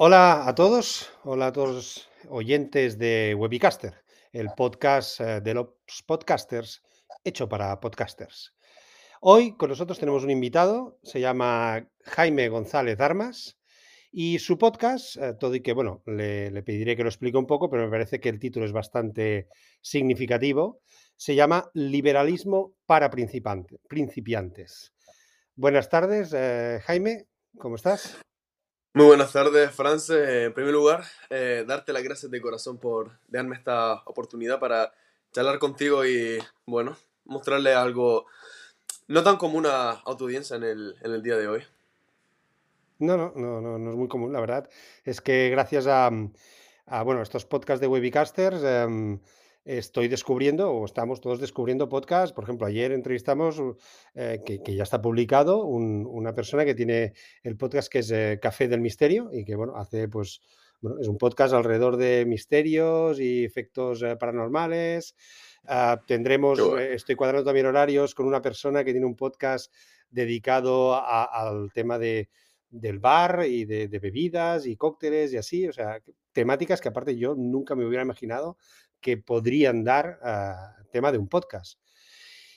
Hola a todos, hola a todos oyentes de Webicaster, el podcast eh, de los podcasters hecho para podcasters. Hoy con nosotros tenemos un invitado, se llama Jaime González Armas y su podcast, eh, todo y que, bueno, le, pediré que lo explique un poco, pero me parece que el título es bastante significativo, se llama Liberalismo para principiante- principiantes. Buenas tardes, eh, Jaime, ¿cómo estás? Muy buenas tardes, France. En primer lugar, eh, darte las gracias de corazón por darme esta oportunidad para charlar contigo y, bueno, mostrarle algo no tan común a, tu audiencia en el, día de hoy. No, no, no, no, es muy común, la verdad. Es que gracias a, a, bueno, estos podcasts de Webicasters em, estoy descubriendo, o estamos todos descubriendo podcasts. Por ejemplo, ayer entrevistamos, u- eh, que, que ya está publicado, un- una persona que tiene el podcast que es eh, Café del Misterio y que, bueno, hace, pues, bueno, es un podcast alrededor de misterios y efectos eh, paranormales. Ah, tendremos, bueno. eh, estoy cuadrando también horarios con una persona que tiene un podcast dedicado a- al tema de del bar y de, de bebidas y cócteles y así, o sea, temáticas que aparte yo nunca me hubiera imaginado que podrían dar ah, tema de un podcast.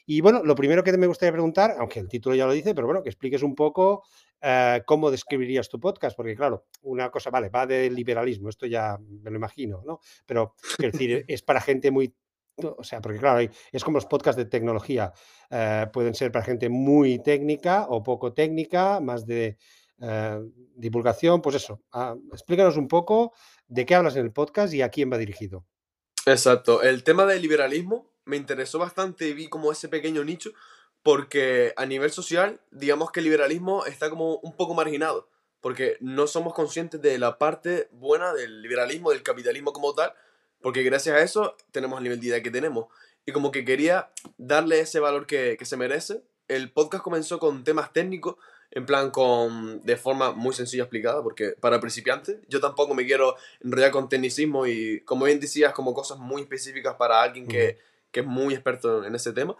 Y bueno, lo primero que me gustaría preguntar, aunque el título ya lo dice, pero bueno, que expliques un poco eh, cómo describirías tu podcast, porque claro, una cosa, vale, va del liberalismo, esto ya me lo imagino, ¿no? Pero quiero decir, es para gente muy... O sea, porque claro, es como los podcasts de tecnología, eh, pueden ser para gente muy técnica o poco técnica, más de divulgación, pues eso. ah, explícanos un poco de qué hablas en el podcast y a quién va dirigido. Exacto. El tema del liberalismo me interesó bastante y vi como ese pequeño nicho porque a nivel social, digamos que el liberalismo está como un poco marginado porque no somos conscientes de la parte buena del liberalismo, del capitalismo como tal, porque gracias a eso tenemos el nivel de idea que tenemos. Y como que quería darle ese valor que, que se merece. El podcast comenzó con temas técnicos, en plan con de forma muy sencilla explicada, porque para principiantes yo tampoco me quiero enrollar con tecnicismo y como bien decías, como cosas muy específicas para alguien que, que es muy experto en ese tema.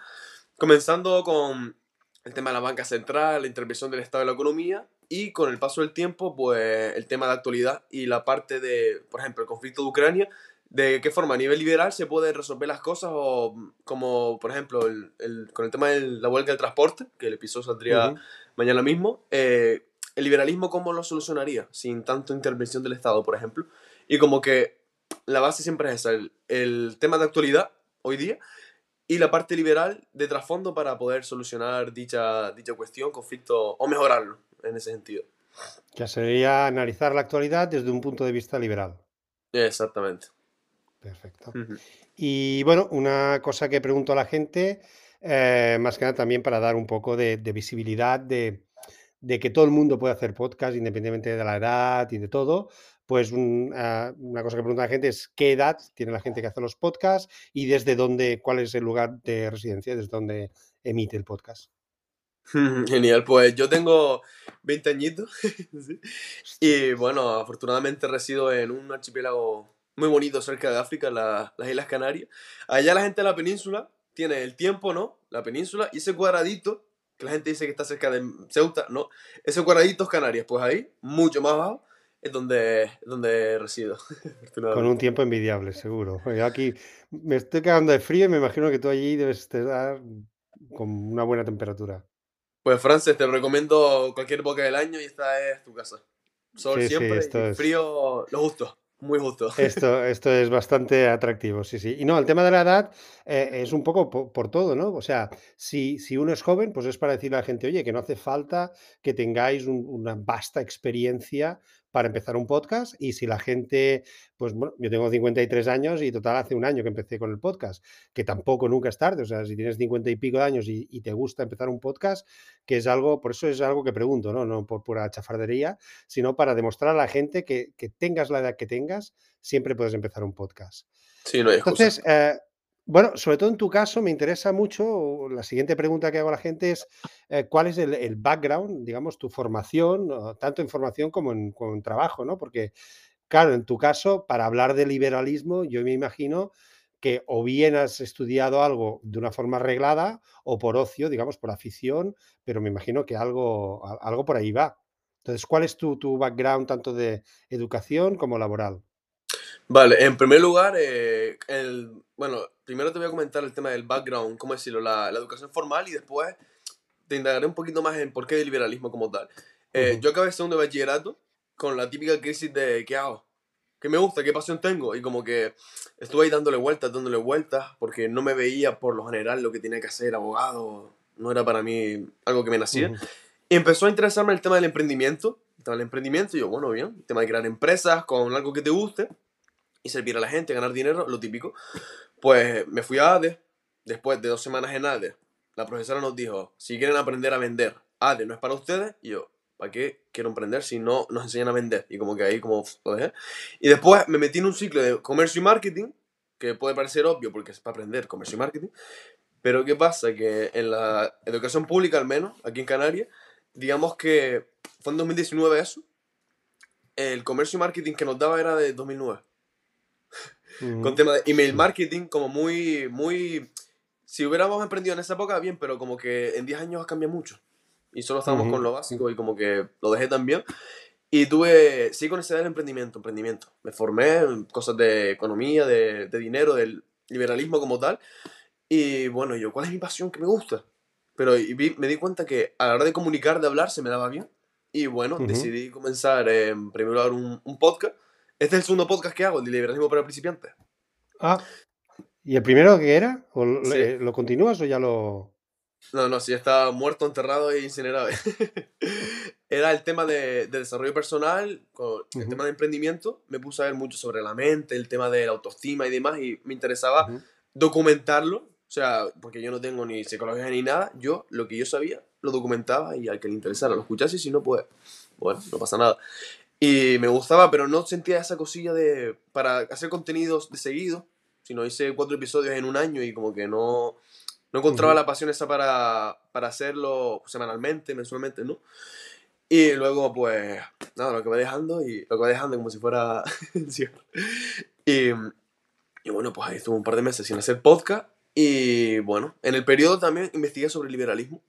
Comenzando con el tema de la banca central, la intervención del Estado en la economía y con el paso del tiempo, pues el tema de actualidad y la parte de, por ejemplo, el conflicto de Ucrania, de qué forma a nivel liberal se pueden resolver las cosas o como, por ejemplo, el, el- con el tema de la huelga del transporte, que el episodio saldría mañana mismo, eh, el liberalismo cómo lo solucionaría sin tanto intervención del Estado, por ejemplo. Y como que la base siempre es esa, el, el tema de actualidad hoy día y la parte liberal de trasfondo para poder solucionar dicha, dicha cuestión, conflicto o mejorarlo en ese sentido. Ya sería analizar la actualidad desde un punto de vista liberal. Exactamente. Perfecto. Y bueno, una cosa que pregunto a la gente, eh, más que nada también para dar un poco de, de visibilidad de, de que todo el mundo puede hacer podcast independientemente de la edad y de todo, pues un, ah, una cosa que pregunta la gente es qué edad tiene la gente que hace los podcasts y desde dónde, cuál es el lugar de residencia, desde dónde emite el podcast. Genial, pues yo tengo 20 añitos y bueno, afortunadamente resido en un archipiélago muy bonito cerca de África, la- las Islas Canarias. Allá la gente de la península tiene el tiempo, ¿no? La península y ese cuadradito, que la gente dice que está cerca de Ceuta, ¿no? Ese cuadradito es Canarias, pues ahí, mucho más abajo, es donde, donde resido, con un tiempo envidiable, seguro. Yo aquí me estoy cagando de frío y me imagino que tú allí debes estar con una buena temperatura. Pues Frances, te recomiendo cualquier época del año y esta es tu casa. Sol Sí, siempre esto y es... frío lo justo, muy justo. Esto, esto es bastante atractivo, sí, sí. Y no, el tema de la edad eh, es un poco po- por, todo, ¿no? O sea, si, si uno es joven, pues es para decirle a la gente, oye, que no hace falta que tengáis un- una vasta experiencia para empezar un podcast. Y si la gente, pues bueno, yo tengo 53 años y total hace un año que empecé con el podcast, que tampoco nunca es tarde. O sea, si tienes 50 y pico de años y, y te gusta empezar un podcast, que es algo, por eso es algo que pregunto, ¿no? No por pura chafardería, sino para demostrar a la gente que, que tengas la edad que tengas, siempre puedes empezar un podcast. Sí, no hay. Entonces, eh, bueno, sobre todo en tu caso, me interesa mucho, la siguiente pregunta que hago a la gente es, eh, ¿cuál es el, background, digamos, tu formación, tanto en formación como en, trabajo, ¿no? Porque, claro, en tu caso, para hablar de liberalismo, yo me imagino que o bien has estudiado algo de una forma reglada o por ocio, digamos, por afición, pero me imagino que algo, algo por ahí va. Entonces, ¿cuál es tu, tu background tanto de educación como laboral? Vale, en primer lugar, eh, el, bueno, primero te voy a comentar el tema del background, ¿cómo decirlo? La, la educación formal y después te indagaré un poquito más en por qué el liberalismo como tal. Eh, Yo acabé segundo de bachillerato con la típica crisis de ¿qué hago? ¿Qué me gusta? ¿Qué pasión tengo? Y como que estuve ahí dándole vueltas, dándole vueltas, porque no me veía por lo general lo que tenía que hacer, abogado, no era para mí algo que me nacía. Y empezó a interesarme el tema del emprendimiento, el tema del emprendimiento, y yo, bueno, bien, el tema de crear empresas con algo que te guste y servir a la gente, ganar dinero, lo típico. Pues me fui a ADE, después de dos semanas en ADE, la profesora nos dijo, si quieren aprender a vender, ADE no es para ustedes, y yo, ¿para qué quiero emprender si no nos enseñan a vender? Y como que ahí como lo dejé. Y después me metí en un ciclo de comercio y marketing, que puede parecer obvio porque es para aprender comercio y marketing, pero ¿qué pasa? Que en la educación pública al menos, aquí en Canarias, digamos que fue en 2019 eso, el comercio y marketing que nos daba era de 2009. Con tema de email marketing, como muy, muy... Si hubiéramos emprendido en esa época, bien, pero como que en 10 años cambia mucho y solo estábamos con lo básico y como que lo dejé también. Y tuve, sí, con ese del emprendimiento, emprendimiento. Me formé en cosas de economía, de, de dinero, del liberalismo como tal. Y bueno, yo, ¿cuál es mi pasión que me gusta? Pero y me di cuenta que a la hora de comunicar, de hablar, se me daba bien. Y bueno, decidí comenzar en primer lugar un, un, podcast. Este es el segundo podcast que hago, el de liberalismo para principiantes. Ah, ¿y el primero que era? ¿O ¿Lo continúas o ya lo...? No, no, sí, está muerto, enterrado e incinerado. Era el tema de, desarrollo personal, con el tema de emprendimiento. Me puse a ver mucho sobre la mente, el tema de la autoestima y demás, y me interesaba documentarlo. O sea, porque yo no tengo ni psicología ni nada. Yo, lo que yo sabía, lo documentaba y al que le interesara lo escuchase, y si no, pues, bueno, no pasa nada. Y me gustaba, pero no sentía esa cosilla de, para hacer contenidos de seguido, sino hice cuatro episodios en un año y como que no, no encontraba la pasión esa para, para hacerlo semanalmente, mensualmente, ¿no? Y luego, pues, nada, lo que va dejando y lo que va dejando como si fuera... y, y bueno, pues ahí estuve un par de meses sin hacer podcast. Y bueno, en el periodo también investigué sobre el liberalismo.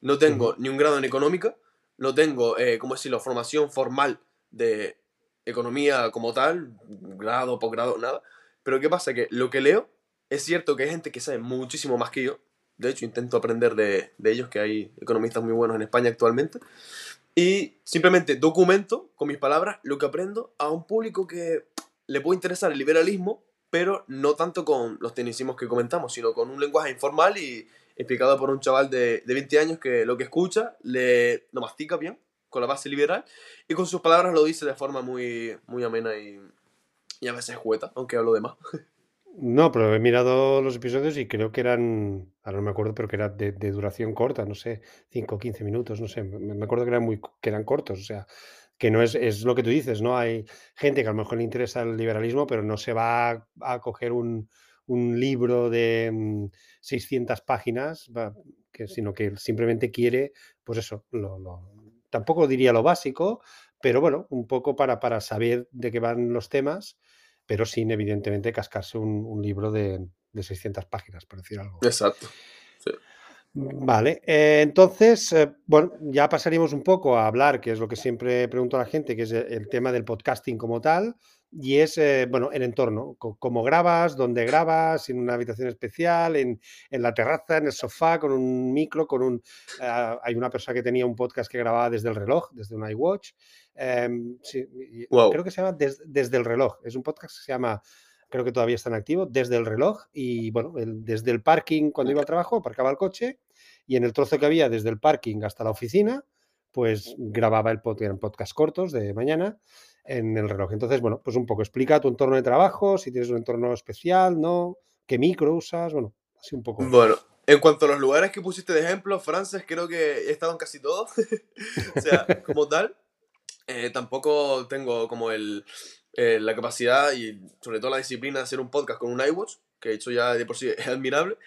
No tengo ni un grado en económica, no tengo, eh, ¿cómo decirlo?, formación formal de economía como tal, grado, posgrado, nada. Pero ¿qué pasa? Que lo que leo es cierto que hay gente que sabe muchísimo más que yo. De hecho, intento aprender de, ellos, que hay economistas muy buenos en España actualmente. Y simplemente documento con mis palabras lo que aprendo a un público que le puede interesar el liberalismo, pero no tanto con los tecnicismos que comentamos, sino con un lenguaje informal y explicado por un chaval de, de 20 años que lo que escucha le, lo mastica bien, con la base liberal, y con sus palabras lo dice de forma muy, muy amena y, y a veces jueta, aunque hablo de más. No, pero he mirado los episodios y creo que eran, ahora no me acuerdo, pero que era de, duración corta, no sé, 5 o 15 minutos, no sé, me, acuerdo que eran, muy, que eran cortos, o sea, que no es, es lo que tú dices, ¿no? Hay gente que a lo mejor le interesa el liberalismo, pero no se va a, coger un, un, libro de 600 mm, páginas, sino que simplemente quiere, pues eso, lo, lo, tampoco diría lo básico, pero bueno, un poco para, para saber de qué van los temas pero sin evidentemente cascarse un, libro de, 600 páginas, por decir algo. Exacto. Vale, eh, entonces, eh, bueno, ya pasaríamos un poco a hablar, que es lo que siempre pregunto a la gente, que es el tema del podcasting como tal, y es, eh, bueno, el entorno, cómo grabas, dónde grabas, en una habitación especial, en, la terraza, en el sofá, con un micro, con un... hay una persona que tenía un podcast que grababa desde el reloj, desde un iWatch, Em, creo que se llama Desde el reloj. Es un podcast que se llama, creo que todavía está en activo, Desde el reloj. Y bueno, desde el parking, cuando iba al trabajo, aparcaba el coche y en el trozo que había desde el parking hasta la oficina, pues grababa el podcast, eran podcasts cortos de mañana en el reloj. Entonces, bueno, pues un poco explica tu entorno de trabajo, si tienes un entorno especial, ¿no? ¿Qué micro usas? Bueno, así un poco. Bueno, en cuanto a los lugares que pusiste de ejemplo, Frances, creo que he estado en casi todos. o sea, como tal. Eh, tampoco tengo como el, eh, la capacidad y sobre todo la disciplina de hacer un podcast con un iWatch, que he hecho ya de por sí es admirable.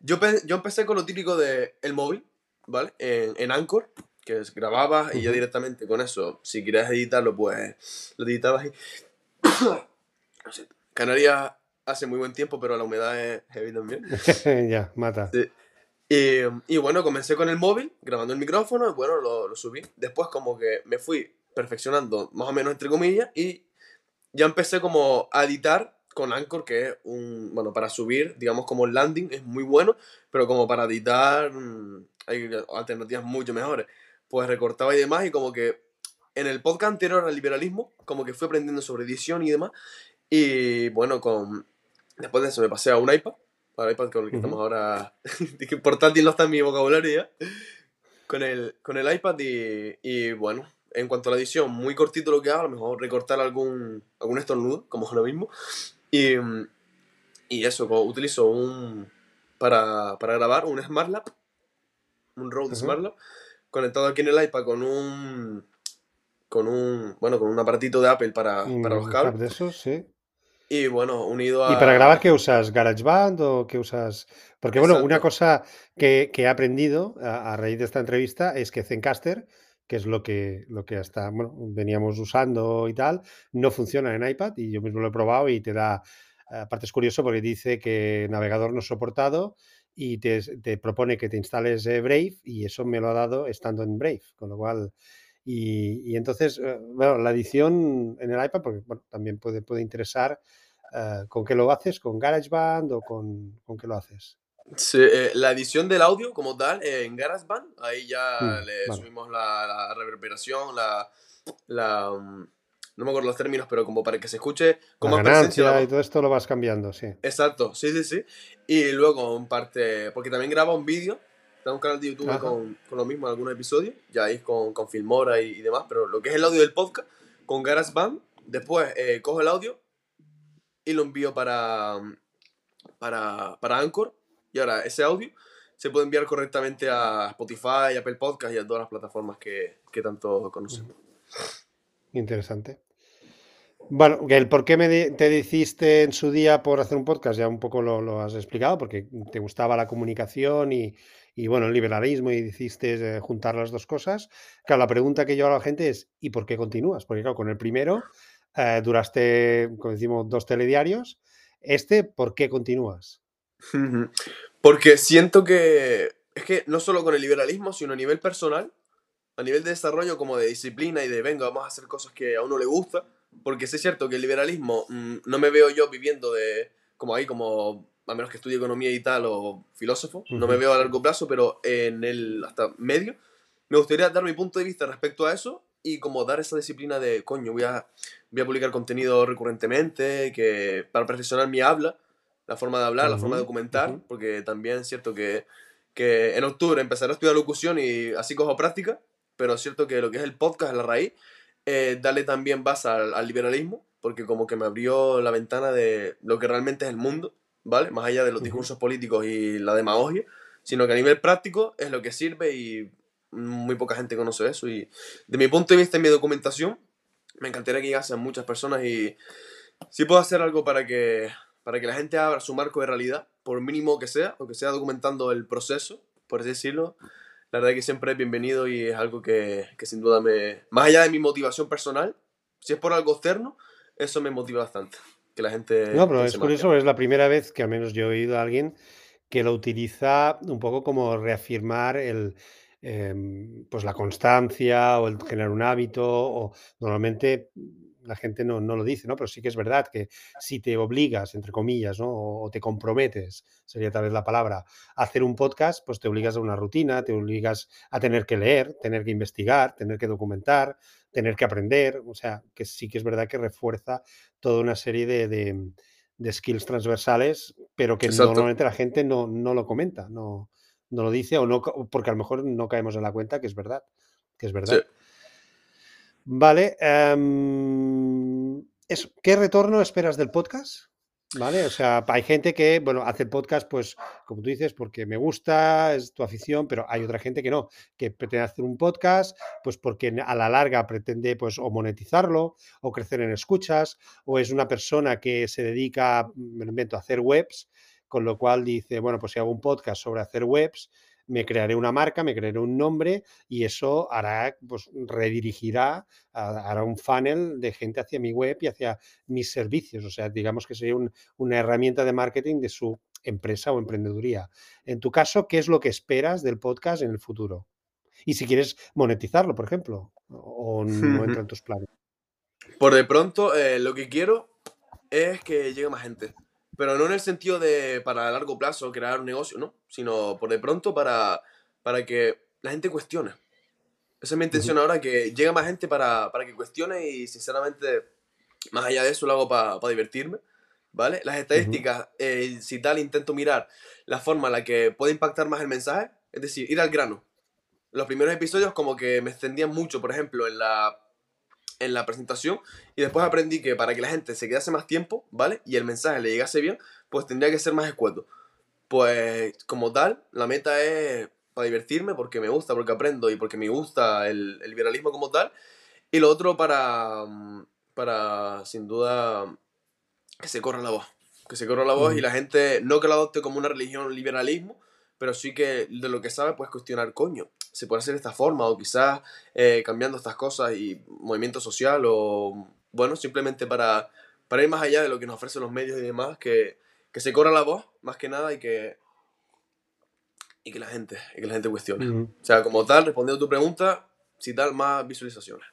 Yo, yo empecé con lo típico de el móvil, ¿vale? En, en Anchor, que grababas y ya directamente con eso, si querías editarlo, pues lo editabas y... Canarias hace muy buen tiempo, pero la humedad es heavy también. ya, mata. Y, y bueno, comencé con el móvil, grabando el micrófono, y bueno, lo, lo subí. Después como que me fui perfeccionando, más o menos entre comillas, y ya empecé como a editar con Anchor, que es un, bueno, para subir, digamos como el landing es muy bueno, pero como para editar mm, hay alternativas mucho mejores. Pues recortaba y demás y como que en el podcast anterior al liberalismo, como que fui aprendiendo sobre edición y demás. Y bueno, con después de eso me pasé a un iPad, para el iPad con el que estamos ahora, que portátil no está en mi vocabulario ya, con el, con el iPad y, y bueno, en cuanto a la edición, muy cortito lo que hago, a lo mejor recortar algún, algún estornudo, como es lo mismo. Y, y eso, utilizo un, para, para grabar un SmartLab, un Rode SmartLab, conectado aquí en el iPad con un, con un, bueno, con un aparatito de Apple para, para los cables. De esos, sí. Y bueno, unido a... ¿Y para grabar qué usas? ¿GarageBand o qué usas? Porque bueno, una cosa que, que he aprendido a, a, raíz de esta entrevista es que Zencaster que es lo que, lo que hasta bueno, veníamos usando y tal, no funciona en iPad y yo mismo lo he probado y te da, aparte es curioso porque dice que navegador no soportado y te, te propone que te instales eh, Brave y eso me lo ha dado estando en Brave, con lo cual... Y, y entonces, eh, bueno, la edición en el iPad, porque bueno, también puede, puede interesar, uh, ¿con qué lo haces? ¿Con GarageBand o con, con qué lo haces? Sí, eh, la edición del audio como tal eh, en GarageBand, ahí ya Mm, le vale. subimos la, la reverberación, la, la, mm, no me acuerdo los términos, pero como para que se escuche con La más presencia ganancia y voz. todo esto lo vas cambiando, sí. Exacto, sí, sí, sí. Y luego en parte, porque también graba un vídeo, tengo un canal de YouTube con, con lo mismo, algunos episodios, ya ahí con, con Filmora y, y demás, pero lo que es el audio del podcast, con GarageBand, después eh, cojo el audio y lo envío para, para, para Anchor. Y ahora ese audio se puede enviar correctamente a Spotify, Apple Podcast y a todas las plataformas que, que tanto conocemos. Interesante. Bueno, el por qué me te decidiste en su día por hacer un podcast, ya un poco lo, lo has explicado, porque te gustaba la comunicación y, y, bueno, el liberalismo y decidiste eh, juntar las dos cosas. Claro, la pregunta que yo hago a la gente es, ¿y por qué continúas? Porque claro, con el primero eh, duraste, como decimos, dos telediarios. Este, ¿por qué continúas? Porque siento que es que no solo con el liberalismo, sino a nivel personal, a nivel de desarrollo como de disciplina y de venga, vamos a hacer cosas que a uno le gusta, porque es cierto que el liberalismo mm, no me veo yo viviendo de como ahí como a menos que estudie economía y tal o filósofo, no me veo a largo plazo, pero en el hasta medio me gustaría dar mi punto de vista respecto a eso y como dar esa disciplina de coño, voy a voy a publicar contenido recurrentemente que para perfeccionar mi habla la forma de hablar, la forma de documentar, ujú. porque también es cierto que, que en octubre empezaré a estudiar locución y así cojo práctica, pero es cierto que lo que es el podcast es la raíz, eh, darle también base al, al liberalismo, porque como que me abrió la ventana de lo que realmente es el mundo, ¿vale? Más allá de los discursos políticos y la demagogia, sino que a nivel práctico es lo que sirve y muy poca gente conoce eso. Y de mi punto de vista en mi documentación, me encantaría que llegasen muchas personas y si puedo hacer algo para que, para que la gente abra su marco de realidad, por mínimo que sea, aunque sea documentando el proceso, por así decirlo, la verdad que siempre es bienvenido y es algo que, que sin duda me... Más allá de mi motivación personal, si es por algo externo, eso me motiva bastante. Que la gente No, pero es curioso, porque es la primera vez que al menos yo he oído a alguien que lo utiliza un poco como reafirmar el, em, pues la constancia o el generar un hábito. O normalmente la gente no, no lo dice, ¿no? Pero sí que es verdad que si te obligas, entre comillas, ¿no? O, te comprometes, sería tal vez la palabra, a hacer un podcast, pues te obligas a una rutina, te obligas a tener que leer, tener que investigar, tener que documentar, tener que aprender. O sea, que sí que es verdad que refuerza toda una serie de, de- de skills transversales, pero que Exacto. normalmente la gente no, no lo comenta, no, no lo dice, o no, porque a lo mejor no caemos en la cuenta que es verdad, que es Sí. Vale. eso, ¿Qué retorno esperas del podcast? ¿Vale? O sea, hay gente que, bueno, hace podcast, pues, como tú dices, porque me gusta, es tu afición, pero hay otra gente que no, que pretende hacer un podcast, pues porque a la larga pretende, pues, o monetizarlo, o crecer en escuchas, o es una persona que se dedica, me invento, a hacer webs, con lo cual dice, bueno, pues si hago un podcast sobre hacer webs, me crearé una marca, me crearé un nombre y eso hará, pues redirigirá, a- hará un funnel de gente hacia mi web y hacia mis servicios. O sea, digamos que sería un- una herramienta de marketing de su empresa o emprendeduría. En tu caso, ¿qué es lo que esperas del podcast en el futuro? Y si quieres monetizarlo, por ejemplo, o no entra en tus planes. Por de pronto, eh, lo que quiero es que llegue más gente. Pero no en el sentido de para largo plazo crear un negocio, ¿no? Sino por de pronto para, para que la gente cuestione. Esa es mi intención ahora, que llegue más gente para, para, que cuestione y sinceramente, más allá de eso, lo hago para divertirme. ¿Vale? Las estadísticas, eh, si tal, intento mirar la forma en la que puede impactar más el mensaje, es decir, ir al grano. Los primeros episodios como que me extendían mucho, por ejemplo, en la en la presentación y después aprendí que para que la gente se quedase más tiempo, ¿vale? Y el mensaje le llegase bien, pues tendría que ser más escueto. Pues como tal, la meta es para divertirme, porque me gusta, porque aprendo y porque me gusta el, el liberalismo como tal. Y lo otro para, para, sin duda, que se corra la voz. Que se corra la voz y la gente no que la adopte como una religión liberalismo, pero sí que de lo que sabe puedes cuestionar, coño, se puede hacer de esta forma, o quizás eh, cambiando estas cosas y movimiento social, o bueno, simplemente para, para ir más allá de lo que nos ofrecen los medios y demás, que, que se corra la voz, más que nada, y que, y que la gente, y que la gente cuestione. O sea, como tal, respondiendo a tu pregunta, si tal, más visualizaciones.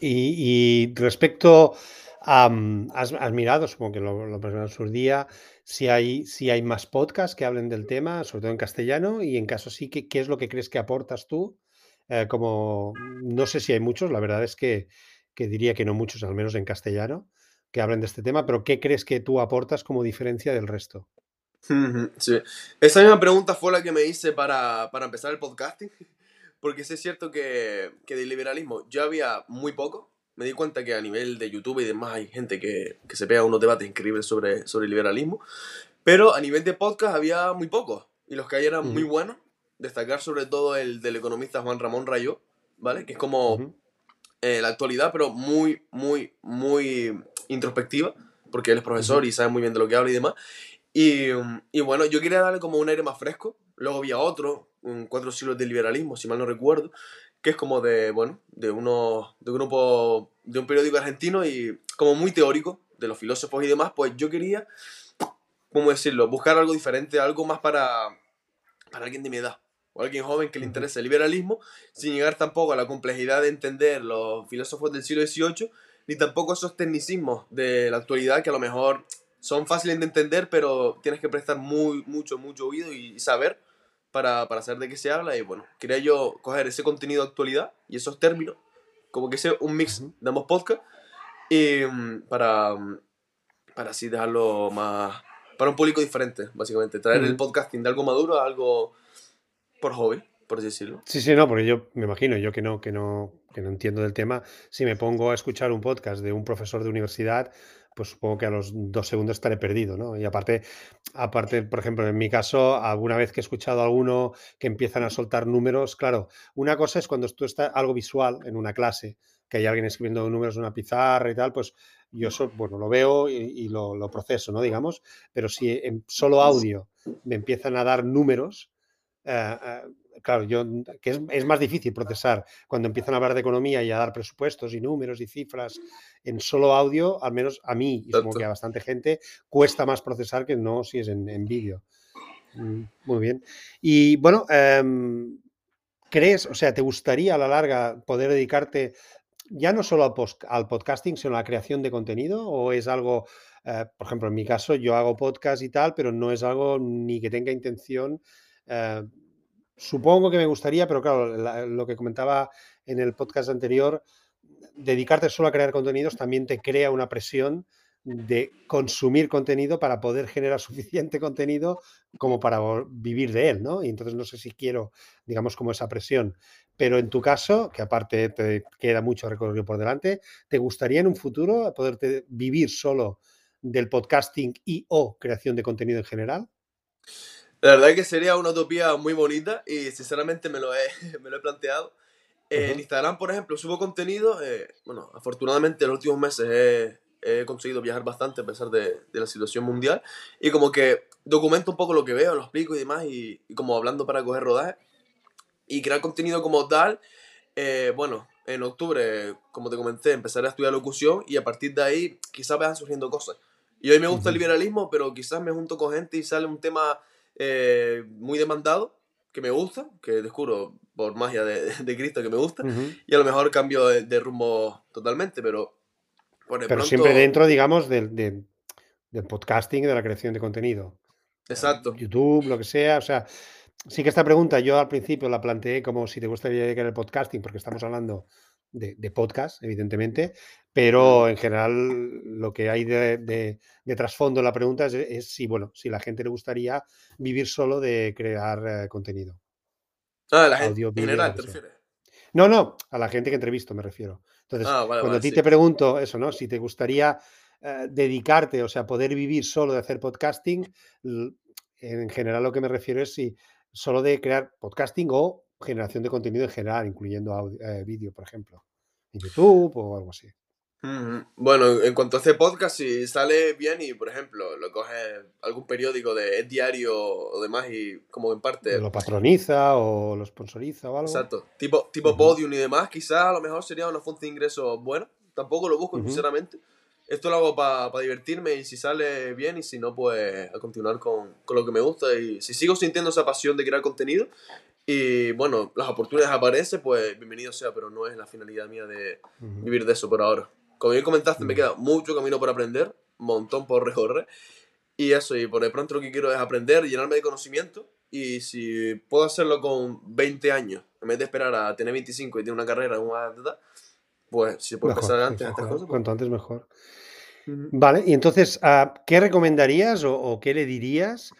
Y, y, respecto has, mirado, supongo que lo, lo personal su día, si hay, si hay más podcasts que hablen del tema, sobre todo en castellano, y en caso sí, ¿qué, es lo que crees que aportas tú? Eh, como no sé si hay muchos, la verdad es que, que, diría que no muchos, al menos en castellano, que hablen de este tema, pero ¿qué crees que tú aportas como diferencia del resto? Sí, esa misma pregunta fue la que me hice para, para empezar el podcasting, porque sí es cierto que, que liberalismo ya había muy poco, me di cuenta que a nivel de YouTube y demás hay gente que, que se pega unos debates increíbles sobre, sobre el liberalismo, pero a nivel de podcast había muy pocos, y los que hay eran muy buenos. Destacar sobre todo el del economista Juan Ramón Rayo, ¿vale? Que es como eh, la actualidad, pero muy, muy, muy introspectiva, porque él es profesor y sabe muy bien de lo que habla y demás. Y, y, bueno, yo quería darle como un aire más fresco. Luego había otro, un Cuatro siglos del liberalismo, si mal no recuerdo, que es como de, bueno, de, uno, de un grupo, de un periódico argentino y como muy teórico, de los filósofos y demás, pues yo quería, ¿cómo decirlo?, buscar algo diferente, algo más para, para alguien de mi edad, o alguien joven que le interese el liberalismo, sin llegar tampoco a la complejidad de entender los filósofos del siglo XVIII, ni tampoco esos tecnicismos de la actualidad que a lo mejor son fáciles de entender, pero tienes que prestar muy, mucho, mucho oído y saber para, para saber de qué se habla y bueno, quería yo coger ese contenido de actualidad y esos términos, como que sea un mix de ambos podcasts, y mm, para, mm, para así dejarlo más, para un público diferente, básicamente, traer el podcasting de algo maduro a algo por hobby, por así decirlo. Sí, sí, no, porque yo me imagino, yo que no, que no, que no entiendo del tema, si me pongo a escuchar un podcast de un profesor de universidad, pues supongo que a los dos segundos estaré perdido, ¿no? Y aparte, aparte, por ejemplo, en mi caso, alguna vez que he escuchado a alguno que empiezan a soltar números, claro, una cosa es cuando tú estás algo visual en una clase, que hay alguien escribiendo números en una pizarra y tal, pues yo eso, bueno, lo veo y, lo, lo, proceso, ¿no? Digamos, pero si en solo audio me empiezan a dar números, eh, eh, claro, yo, que es, es, más difícil procesar cuando empiezan a hablar de economía y a dar presupuestos y números y cifras en solo audio, al menos a mí y supongo que a bastante gente, cuesta más procesar que no si es en, en vídeo. Mm, muy bien. Y bueno, eh, ¿crees, o sea, te gustaría a la larga poder dedicarte ya no solo al podcasting, sino a la creación de contenido? ¿O es algo, eh, por ejemplo, en mi caso, yo hago podcast y tal, pero no es algo ni que tenga intención eh, Supongo que me gustaría, pero claro, la, lo que comentaba en el podcast anterior, dedicarte solo a crear contenidos también te crea una presión de consumir contenido para poder generar suficiente contenido como para vivir de él, ¿no? Y entonces no sé si quiero, digamos, como esa presión. Pero en tu caso, que aparte te queda mucho recorrido por delante, ¿te gustaría en un futuro poderte vivir solo del podcasting y o creación de contenido en general? La verdad es que sería una utopía muy bonita y sinceramente me lo he, me lo he planteado. Eh, En Instagram, por ejemplo, subo contenido. Eh, bueno, afortunadamente en los últimos meses he, he conseguido viajar bastante a pesar de, de, la situación mundial. Y como que documento un poco lo que veo, lo explico y demás, y, y como hablando para coger rodaje. Y crear contenido como tal. Eh, bueno, en octubre, como te comenté, empezaré a estudiar locución y a partir de ahí quizás vayan surgiendo cosas. Y hoy me gusta el liberalismo, pero quizás me junto con gente y sale un tema eh, muy demandado que me gusta, que descubro por magia de, de Cristo que me gusta, y a lo mejor cambio de, rumbo totalmente, pero... pero siempre dentro, digamos, del, del, podcasting de la creación de contenido. Exacto. YouTube, lo que sea, o sea, sí que esta pregunta yo al principio la planteé como si te gustaría dedicar el podcasting, porque estamos hablando de, podcast, evidentemente, pero en general lo que hay de, trasfondo en la pregunta es, si, bueno, si la gente le gustaría vivir solo de crear eh, contenido. Ah, la gente en general, ¿te refieres? No, no, a la gente que entrevisto me refiero. Entonces, ah, cuando a ti te pregunto eso, ¿no? Si te gustaría eh, dedicarte, o sea, poder vivir solo de hacer podcasting, en general lo que me refiero es si solo de crear podcasting o generación de contenido en general, incluyendo eh, vídeo, por ejemplo, en YouTube o algo así. Bueno, en cuanto a este podcast, si sale bien y, por ejemplo, lo coge algún periódico de diario o demás y como en parte... Lo patroniza o lo sponsoriza o algo. Exacto. Tipo, tipo podium y demás, quizás a lo mejor sería una fuente de ingresos buena. Tampoco lo busco, sinceramente. Esto lo hago para divertirme y si sale bien y si no, pues a continuar con, con lo que me gusta. Y si sigo sintiendo esa pasión de crear contenido, y bueno, las oportunidades aparecen, pues bienvenido sea, pero no es la finalidad mía de vivir de eso por ahora. Como bien comentaste, me queda mucho camino por aprender, montón por recorrer. Y eso, y por de pronto lo que quiero es aprender, llenarme de conocimiento. Y si puedo hacerlo con 20 años, en vez de esperar a tener 25 y tener una carrera, una, pues si puedo empezar antes estas cosas. Pues cuanto antes mejor. Vale, y entonces, ah, ¿qué recomendarías o, qué le dirías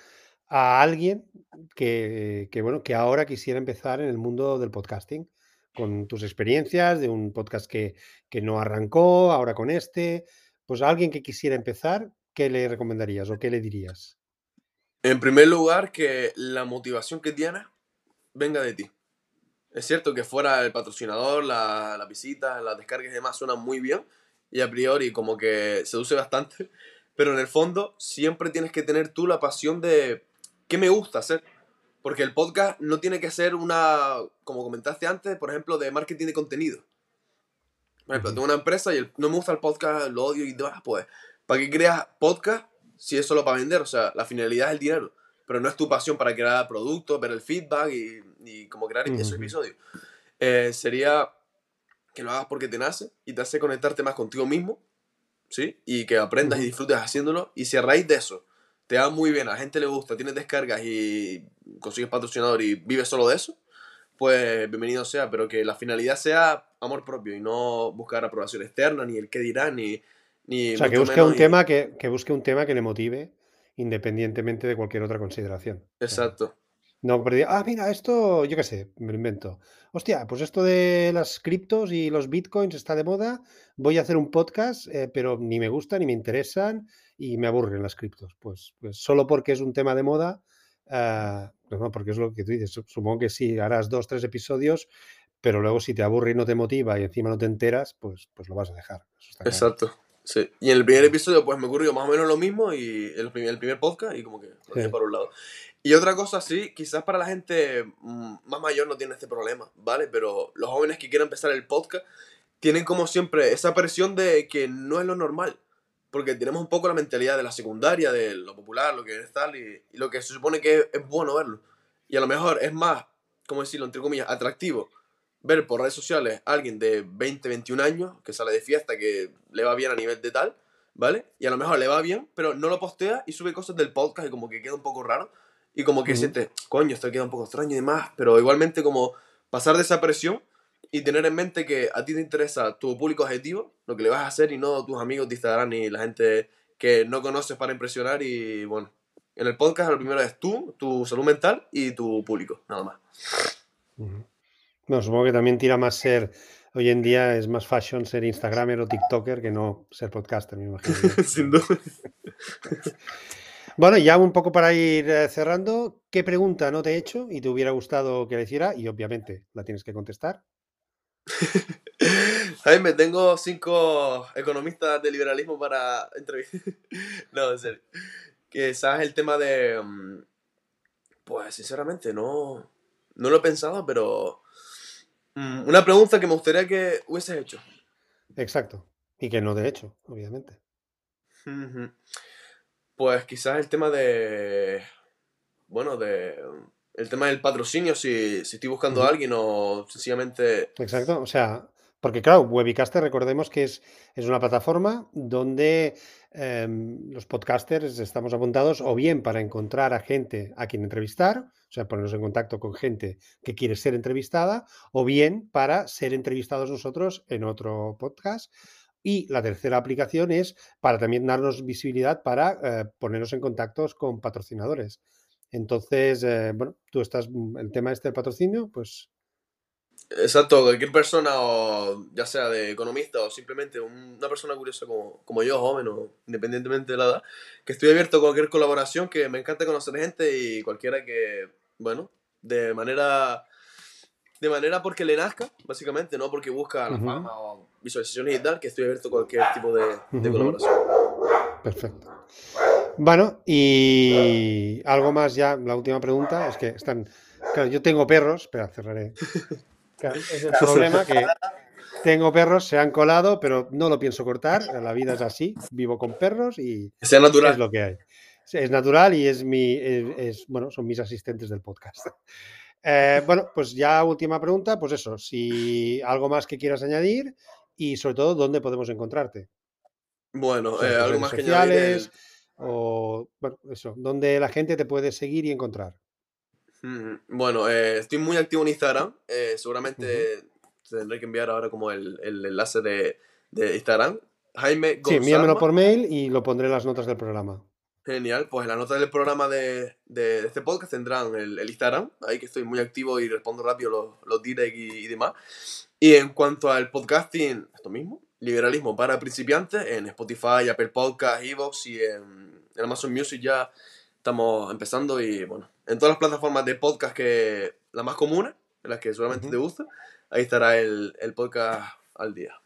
a alguien que, bueno, que ahora quisiera empezar en el mundo del podcasting, con tus experiencias de un podcast que, no arrancó, ahora con este, pues a alguien que quisiera empezar, ¿qué le recomendarías o qué le dirías? En primer lugar, que la motivación que tienes venga de ti. Es cierto que fuera el patrocinador, la, la visita, las descargas y demás suenan muy bien y a priori como que seduce bastante, pero en el fondo siempre tienes que tener tú la pasión de qué me gusta hacer. Porque el podcast no tiene que ser una, como comentaste antes, por ejemplo, de marketing de contenido. Por ejemplo, tengo una empresa y no me gusta el podcast, lo odio y demás, pues, ¿para qué creas podcast si es solo para vender? O sea, la finalidad es el dinero, pero no es tu pasión para crear productos, ver el feedback y, y cómo crear esos episodios. Eh, sería que lo hagas porque te nace y te hace conectarte más contigo mismo, ¿sí? Y que aprendas y disfrutes haciéndolo. Y si a raíz de eso te va muy bien, a la gente le gusta, tienes descargas y consigues patrocinador y vives solo de eso, pues bienvenido sea, pero que la finalidad sea amor propio y no buscar aprobación externa, ni el qué dirá, ni... ni o sea, que busque, un tema que, busque un tema que le motive independientemente de cualquier otra consideración. Exacto. No, pero, ah, mira, esto, yo qué sé, me lo invento. Hostia, pues esto de las criptos y los bitcoins está de moda, voy a hacer un podcast, eh, pero ni me gusta, ni me interesan y me aburren las criptos. Pues, pues solo porque es un tema de moda, uh, no, porque es lo que tú dices. Supongo que sí, harás dos, tres episodios, pero luego si te aburre y no te motiva y encima no te enteras, pues, pues lo vas a dejar. Exacto. Sí. Y en el primer episodio, pues me ocurrió más o menos lo mismo y el primer, el primer podcast y como que lo por un lado. Y otra cosa, sí, quizás para la gente mm, más mayor no tiene este problema, ¿vale? Pero los jóvenes que quieren empezar el podcast tienen como siempre esa presión de que no es lo normal porque tenemos un poco la mentalidad de la secundaria, de lo popular, lo que es tal, y, lo que se supone que es, bueno verlo. Y a lo mejor es más, ¿cómo decirlo?, entre comillas, atractivo ver por redes sociales a alguien de 20, 21 años que sale de fiesta, que le va bien a nivel de tal, ¿vale? Y a lo mejor le va bien, pero no lo postea y sube cosas del podcast y como que queda un poco raro. Y como que siente, coño, esto queda un poco extraño y demás, pero igualmente como pasar de esa presión y tener en mente que a ti te interesa tu público objetivo, lo que le vas a hacer y no tus amigos de Instagram ni la gente que no conoces para impresionar y bueno, en el podcast lo primero es tú, tu salud mental y tu público, nada más. Bueno, supongo que también tira más ser, hoy en día es más fashion ser Instagramer o TikToker que no ser podcaster, me imagino. Sin duda. bueno, ya un poco para ir eh, cerrando, ¿qué pregunta no te he hecho y te hubiera gustado que le hiciera? Y obviamente la tienes que contestar. Jaime, tengo cinco economistas de liberalismo para entrevistar. no, en serio. Que sabes el tema de. Mm, pues sinceramente no. No lo he pensado, pero. Mm, una pregunta que me gustaría que hubieses hecho. Exacto. Y que no de hecho, obviamente. Pues quizás el tema de. Bueno, de. El tema del patrocinio, si, si estoy buscando a alguien o sencillamente. Exacto, o sea, porque claro, Webicaster recordemos que es, es una plataforma donde em, los podcasters estamos apuntados o bien para encontrar a gente a quien entrevistar, o sea, ponernos en contacto con gente que quiere ser entrevistada, o bien para ser entrevistados nosotros en otro podcast. Y la tercera aplicación es para también darnos visibilidad para eh, ponernos en contactos con patrocinadores. Entonces, eh, bueno, tú estás, mm, el tema este del patrocinio, pues Exacto, cualquier persona, ya sea de economista o simplemente un- una persona curiosa como, como yo, joven o independientemente de la edad, que estoy abierto a cualquier colaboración, que me encanta conocer gente y cualquiera que, bueno, de manera, de manera porque le nazca, básicamente, no porque busca la fama o visualizaciones y tal, que estoy abierto a cualquier tipo de, colaboración. perfecto. Bueno, y algo más ya, la última pregunta es que están, claro, yo tengo perros, espera, cerraré. Claro, es el problema que tengo perros, se han colado, pero no lo pienso cortar, la vida es así, vivo con perros y es lo que hay. Es natural y es mi, es, es- bueno, son mis asistentes del podcast. Eh, bueno, pues ya última pregunta, pues eso, si algo más que quieras añadir y sobre todo, ¿dónde podemos encontrarte? O Bueno, sea, eh, algo redes más que añadir, el, o, bueno, eso, ¿dónde la gente te puede seguir y encontrar? Ujú. Bueno, eh, estoy muy activo en Instagram. eh, seguramente te tendré que enviar ahora como el, el enlace de, de Instagram. Jaime Sí, envíamelo por mail y lo pondré en las notas del programa. Genial. Pues en la nota del programa de, de este podcast tendrán el, el Instagram. Ahí que estoy muy activo y respondo rápido los, los direct y, y demás. Y en cuanto al podcasting, esto mismo. Liberalismo para principiantes en Spotify, Apple Podcasts, Evox y en, en Amazon Music ya estamos empezando y bueno, en todas las plataformas de podcast que las más comunes, en las que seguramente te gusta, ahí estará el, el podcast al día.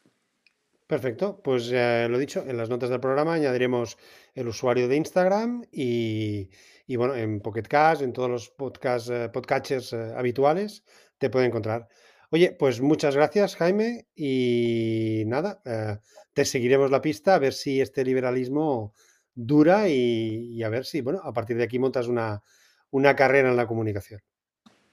Perfecto, pues lo dicho, en las notas del programa añadiremos el usuario de Instagram y, y, bueno, en Pocket Cast, en todos los podcast, eh, podcatchers eh, habituales, te puede encontrar. Oye, pues muchas gracias, Jaime, y nada, eh, te seguiremos la pista a ver si este liberalismo dura y, y a ver si, bueno, a partir de aquí montas una, una carrera en la comunicación.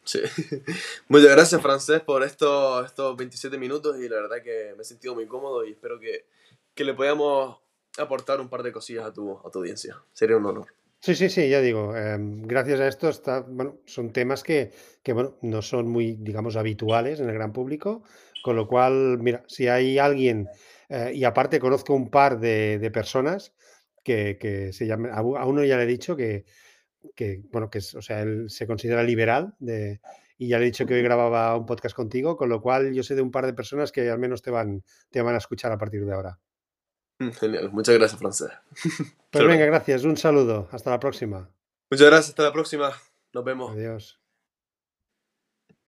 Sí. Muchas gracias, Francés, por estos, estos 27 minutos y la verdad que me he sentido muy cómodo y espero que, que le podamos aportar un par de cosillas a tu, a tu audiencia. Sería un honor. Sí, sí, sí, ya digo, em, gracias a esto está, bueno, son temas que, que, bueno, no son muy, digamos, habituales en el gran público, con lo cual, mira, si hay alguien, eh, y aparte conozco un par de, de personas que, que se llaman, a uno ya le he dicho que, que, bueno, que es, o sea, él se considera liberal de, y ya le he dicho que hoy grababa un podcast contigo, con lo cual yo sé de un par de personas que al menos te van, te van a escuchar a partir de ahora. Genial. Muchas gracias, Francés. Pues venga, gracias, un saludo, hasta la próxima. Muchas gracias. Hasta la próxima. Nos vemos. Adiós.